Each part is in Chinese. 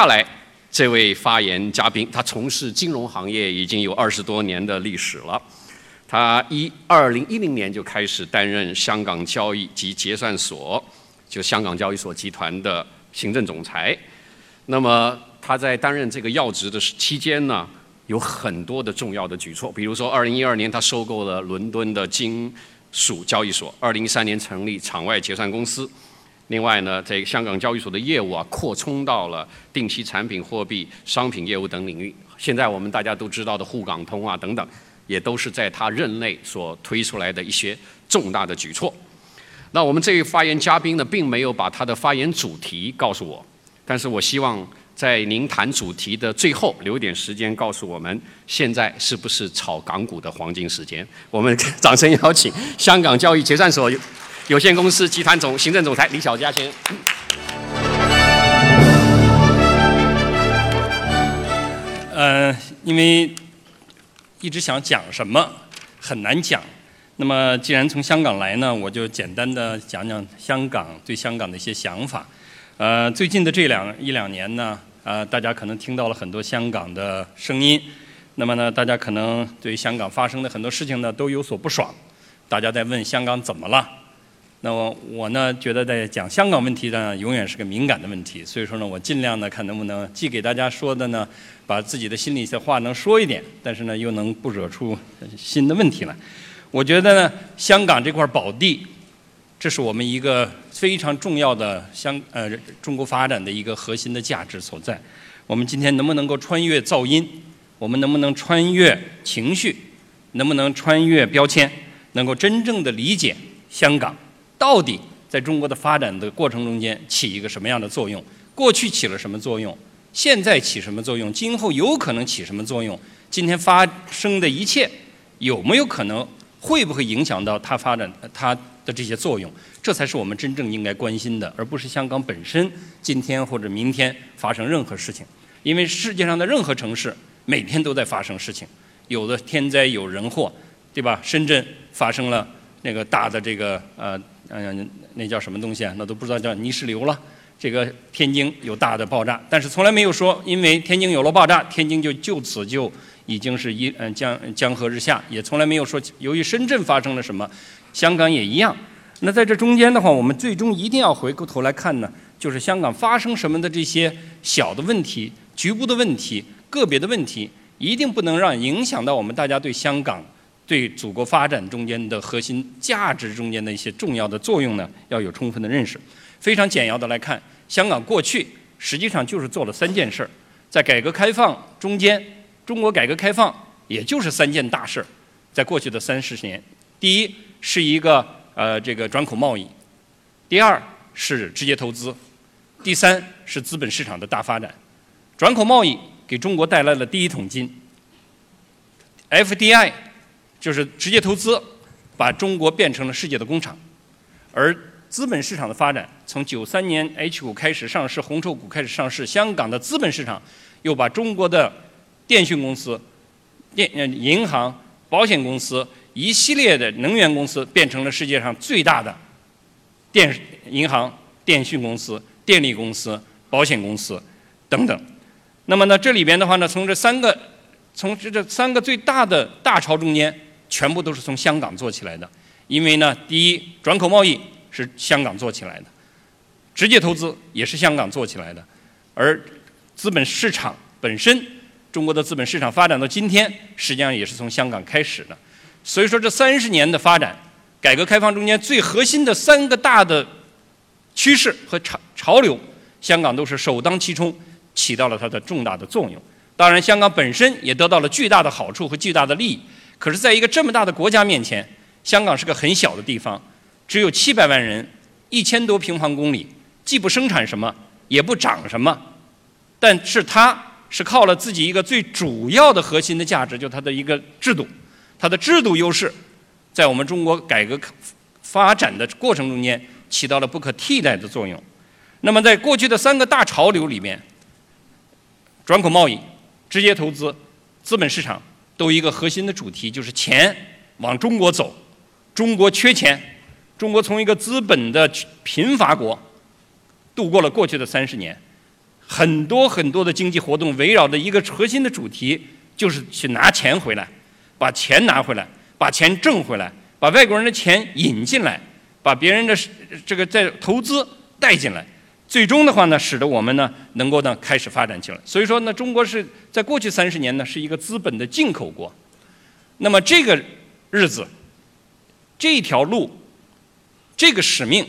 下来，这位发言嘉宾，他从事金融行业已经有二十多年的历史了。他一二零一零年就开始担任香港交易及结算所，就香港交易所集团的行政总裁。那么他在担任这个要职的期间呢，有很多的重要的举措，比如说二零一二年他收购了伦敦的金属交易所，二零一三年成立场外结算公司。另外呢，在香港交易所的业务啊，扩充到了定期产品、货币、商品业务等领域。现在我们大家都知道的沪港通啊等等，也都是在他任内所推出来的一些重大的举措。那我们这位发言嘉宾呢，并没有把他的发言主题告诉我，但是我希望在您谈主题的最后留点时间，告诉我们现在是不是炒港股的黄金时间。我们 掌声邀请香港交易结算所。有限公司集团总行政总裁李小加先生。呃，因为一直想讲什么很难讲，那么既然从香港来呢，我就简单的讲讲香港对香港的一些想法。呃，最近的这两一两年呢，呃，大家可能听到了很多香港的声音，那么呢，大家可能对香港发生的很多事情呢都有所不爽，大家在问香港怎么了？那么我呢，觉得在讲香港问题呢，永远是个敏感的问题。所以说呢，我尽量呢，看能不能既给大家说的呢，把自己的心里的话能说一点，但是呢，又能不惹出新的问题来。我觉得呢，香港这块宝地，这是我们一个非常重要的香呃中国发展的一个核心的价值所在。我们今天能不能够穿越噪音？我们能不能穿越情绪？能不能穿越标签？能够真正的理解香港？到底在中国的发展的过程中间起一个什么样的作用？过去起了什么作用？现在起什么作用？今后有可能起什么作用？今天发生的一切有没有可能？会不会影响到它发展它的这些作用？这才是我们真正应该关心的，而不是香港本身今天或者明天发生任何事情。因为世界上的任何城市每天都在发生事情，有的天灾有人祸，对吧？深圳发生了那个大的这个呃。嗯，那叫什么东西啊？那都不知道叫泥石流了。这个天津有大的爆炸，但是从来没有说，因为天津有了爆炸，天津就就此就已经是一嗯江江河日下，也从来没有说由于深圳发生了什么，香港也一样。那在这中间的话，我们最终一定要回过头来看呢，就是香港发生什么的这些小的问题、局部的问题、个别的问题，一定不能让影响到我们大家对香港。对祖国发展中间的核心价值中间的一些重要的作用呢，要有充分的认识。非常简要的来看，香港过去实际上就是做了三件事儿，在改革开放中间，中国改革开放也就是三件大事儿，在过去的三十年，第一是一个呃这个转口贸易，第二是直接投资，第三是资本市场的大发展。转口贸易给中国带来了第一桶金，FDI。就是直接投资，把中国变成了世界的工厂，而资本市场的发展，从九三年 H 股开始上市，红筹股开始上市，香港的资本市场又把中国的电讯公司、电呃银行、保险公司一系列的能源公司变成了世界上最大的电银行、电讯公司、电力公司、保险公司等等。那么呢，这里边的话呢，从这三个，从这这三个最大的大潮中间。全部都是从香港做起来的，因为呢，第一，转口贸易是香港做起来的，直接投资也是香港做起来的，而资本市场本身，中国的资本市场发展到今天，实际上也是从香港开始的。所以说，这三十年的发展，改革开放中间最核心的三个大的趋势和潮潮流，香港都是首当其冲，起到了它的重大的作用。当然，香港本身也得到了巨大的好处和巨大的利益。可是，在一个这么大的国家面前，香港是个很小的地方，只有七百万人，一千多平方公里，既不生产什么，也不长什么，但是它是靠了自己一个最主要的核心的价值，就它的一个制度，它的制度优势，在我们中国改革发展的过程中间起到了不可替代的作用。那么，在过去的三个大潮流里面，转口贸易、直接投资、资本市场。都一个核心的主题，就是钱往中国走，中国缺钱，中国从一个资本的贫乏国度过了过去的三十年，很多很多的经济活动围绕着一个核心的主题，就是去拿钱回来，把钱拿回来，把钱挣回来，把外国人的钱引进来，把别人的这个在投资带进来，最终的话呢，使得我们呢能够呢开始发展起来。所以说呢，中国是在过去三十年呢是一个资本的进口国。那么这个日子，这条路，这个使命，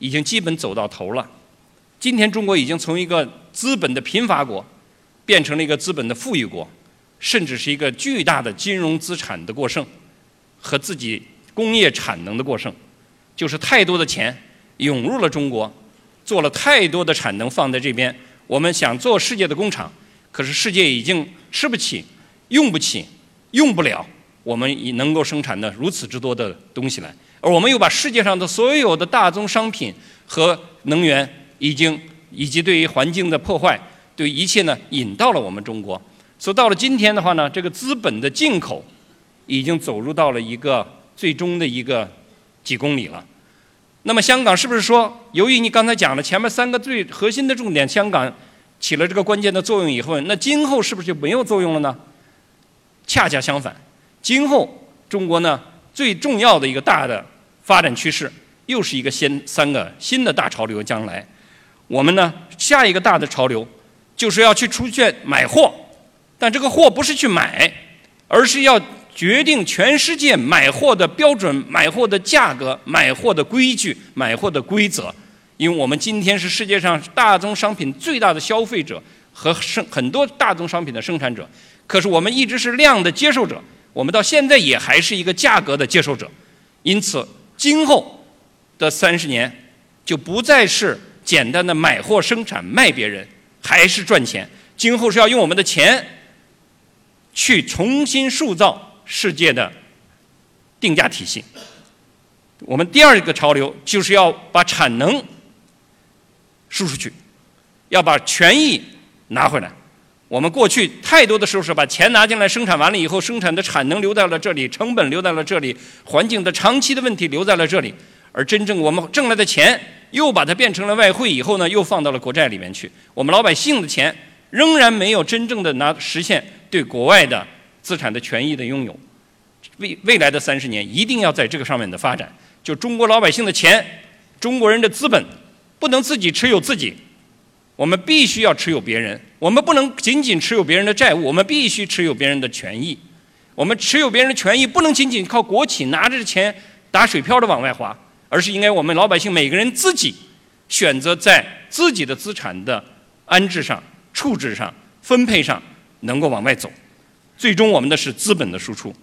已经基本走到头了。今天中国已经从一个资本的贫乏国，变成了一个资本的富裕国，甚至是一个巨大的金融资产的过剩和自己工业产能的过剩，就是太多的钱涌入了中国，做了太多的产能放在这边。我们想做世界的工厂，可是世界已经吃不起、用不起、用不了我们已能够生产的如此之多的东西来，而我们又把世界上的所有的大宗商品和能源。已经以及对于环境的破坏，对一切呢引到了我们中国，所以到了今天的话呢，这个资本的进口已经走入到了一个最终的一个几公里了。那么香港是不是说，由于你刚才讲了前面三个最核心的重点，香港起了这个关键的作用以后，那今后是不是就没有作用了呢？恰恰相反，今后中国呢最重要的一个大的发展趋势，又是一个新三个新的大潮流将来。我们呢，下一个大的潮流，就是要去出现买货，但这个货不是去买，而是要决定全世界买货的标准、买货的价格、买货的规矩、买货的规则。因为我们今天是世界上大宗商品最大的消费者和生很多大宗商品的生产者，可是我们一直是量的接受者，我们到现在也还是一个价格的接受者。因此，今后的三十年就不再是。简单的买货生产卖别人还是赚钱，今后是要用我们的钱去重新塑造世界的定价体系。我们第二个潮流就是要把产能输出去，要把权益拿回来。我们过去太多的时候是把钱拿进来，生产完了以后，生产的产能留在了这里，成本留在了这里，环境的长期的问题留在了这里，而真正我们挣来的钱。又把它变成了外汇，以后呢，又放到了国债里面去。我们老百姓的钱仍然没有真正的拿实现对国外的资产的权益的拥有。未未来的三十年，一定要在这个上面的发展。就中国老百姓的钱，中国人的资本，不能自己持有自己，我们必须要持有别人。我们不能仅仅持有别人的债务，我们必须持有别人的权益。我们持有别人的权益，不能仅仅靠国企拿着钱打水漂的往外花。而是应该我们老百姓每个人自己选择在自己的资产的安置上、处置上、分配上能够往外走，最终我们的是资本的输出。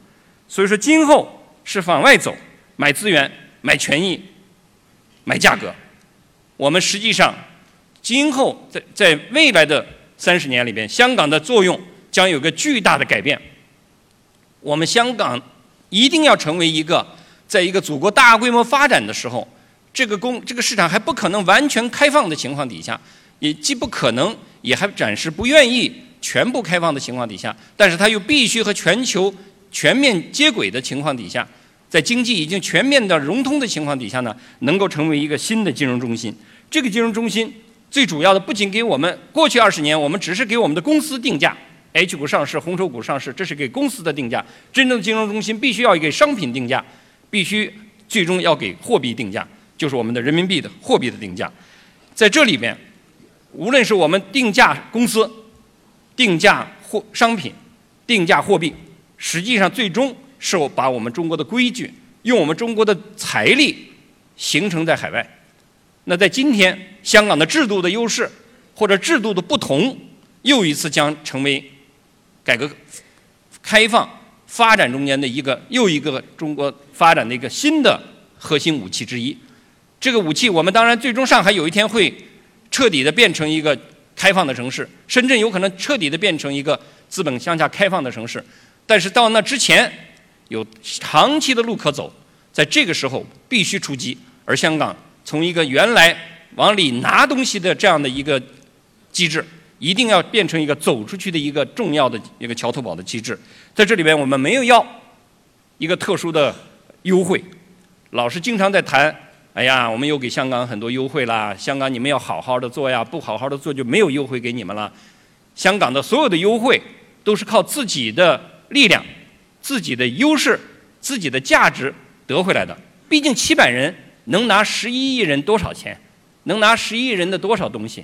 所以说，今后是往外走，买资源、买权益、买价格。我们实际上今后在在未来的三十年里边，香港的作用将有个巨大的改变。我们香港一定要成为一个。在一个祖国大规模发展的时候，这个公这个市场还不可能完全开放的情况底下，也既不可能，也还暂时不愿意全部开放的情况底下，但是它又必须和全球全面接轨的情况底下，在经济已经全面的融通的情况底下呢，能够成为一个新的金融中心。这个金融中心最主要的不仅给我们过去二十年，我们只是给我们的公司定价，H 股上市、红筹股上市，这是给公司的定价。真正的金融中心必须要给商品定价。必须最终要给货币定价，就是我们的人民币的货币的定价。在这里面，无论是我们定价公司、定价货商品、定价货币，实际上最终是我把我们中国的规矩，用我们中国的财力形成在海外。那在今天，香港的制度的优势或者制度的不同，又一次将成为改革开放。发展中间的一个又一个中国发展的一个新的核心武器之一，这个武器我们当然最终上海有一天会彻底的变成一个开放的城市，深圳有可能彻底的变成一个资本向下开放的城市，但是到那之前有长期的路可走，在这个时候必须出击，而香港从一个原来往里拿东西的这样的一个机制。一定要变成一个走出去的一个重要的一个桥头堡的机制，在这里边我们没有要一个特殊的优惠，老师经常在谈哎呀，我们又给香港很多优惠啦，香港你们要好好的做呀，不好好的做就没有优惠给你们了。香港的所有的优惠都是靠自己的力量、自己的优势、自己的价值得回来的。毕竟七百人能拿十一亿人多少钱？能拿十一亿人的多少东西？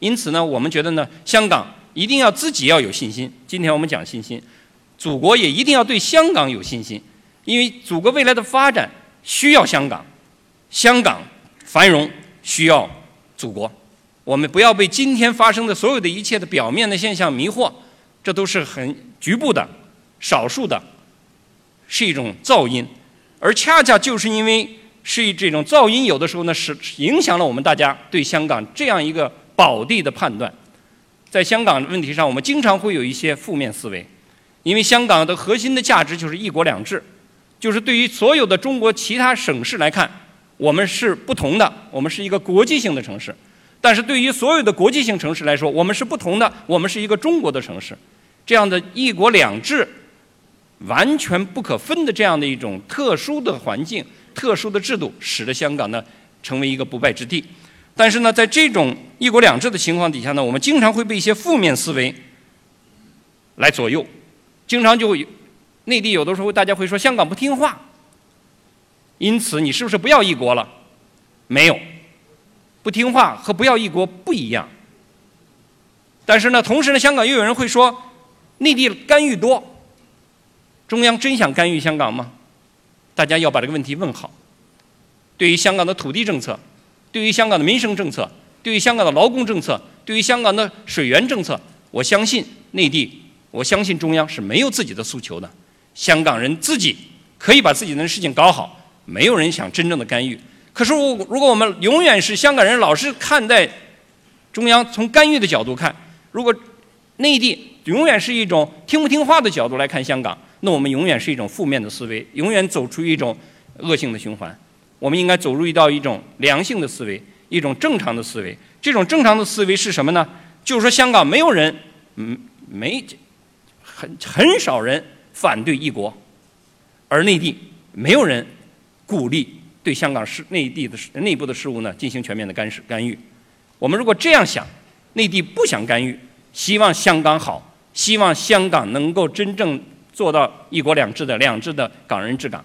因此呢，我们觉得呢，香港一定要自己要有信心。今天我们讲信心，祖国也一定要对香港有信心，因为祖国未来的发展需要香港，香港繁荣需要祖国。我们不要被今天发生的所有的一切的表面的现象迷惑，这都是很局部的、少数的，是一种噪音，而恰恰就是因为是这种噪音，有的时候呢，是影响了我们大家对香港这样一个。宝地的判断，在香港问题上，我们经常会有一些负面思维，因为香港的核心的价值就是一国两制，就是对于所有的中国其他省市来看，我们是不同的，我们是一个国际性的城市；但是对于所有的国际性城市来说，我们是不同的，我们是一个中国的城市。这样的一国两制，完全不可分的这样的一种特殊的环境、特殊的制度，使得香港呢成为一个不败之地。但是呢，在这种一国两制的情况底下呢，我们经常会被一些负面思维来左右，经常就会内地有的时候大家会说香港不听话，因此你是不是不要一国了？没有，不听话和不要一国不一样。但是呢，同时呢，香港又有人会说内地干预多，中央真想干预香港吗？大家要把这个问题问好。对于香港的土地政策。对于香港的民生政策，对于香港的劳工政策，对于香港的水源政策，我相信内地，我相信中央是没有自己的诉求的。香港人自己可以把自己的事情搞好，没有人想真正的干预。可是，如如果我们永远是香港人，老是看待中央从干预的角度看，如果内地永远是一种听不听话的角度来看香港，那我们永远是一种负面的思维，永远走出一种恶性的循环。我们应该走入一道一种良性的思维，一种正常的思维。这种正常的思维是什么呢？就是说，香港没有人，嗯，没很很少人反对一国，而内地没有人鼓励对香港事内地的内部的事务呢进行全面的干涉干预。我们如果这样想，内地不想干预，希望香港好，希望香港能够真正做到一国两制的两制的港人治港。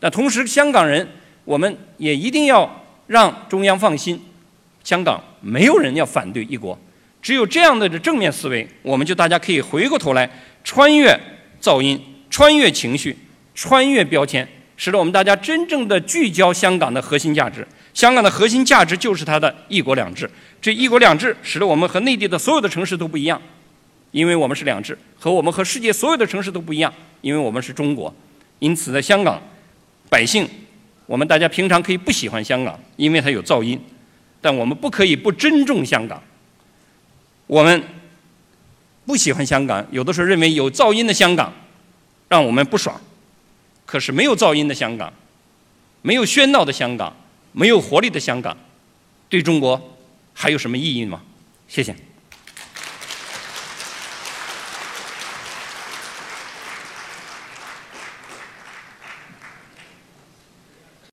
那同时，香港人。我们也一定要让中央放心，香港没有人要反对一国，只有这样的正面思维，我们就大家可以回过头来穿越噪音、穿越情绪、穿越标签，使得我们大家真正的聚焦香港的核心价值。香港的核心价值就是它的一国两制。这一国两制使得我们和内地的所有的城市都不一样，因为我们是两制，和我们和世界所有的城市都不一样，因为我们是中国。因此，在香港百姓。我们大家平常可以不喜欢香港，因为它有噪音，但我们不可以不尊重香港。我们不喜欢香港，有的时候认为有噪音的香港让我们不爽，可是没有噪音的香港，没有喧闹的香港，没有活力的香港，对中国还有什么意义吗？谢谢。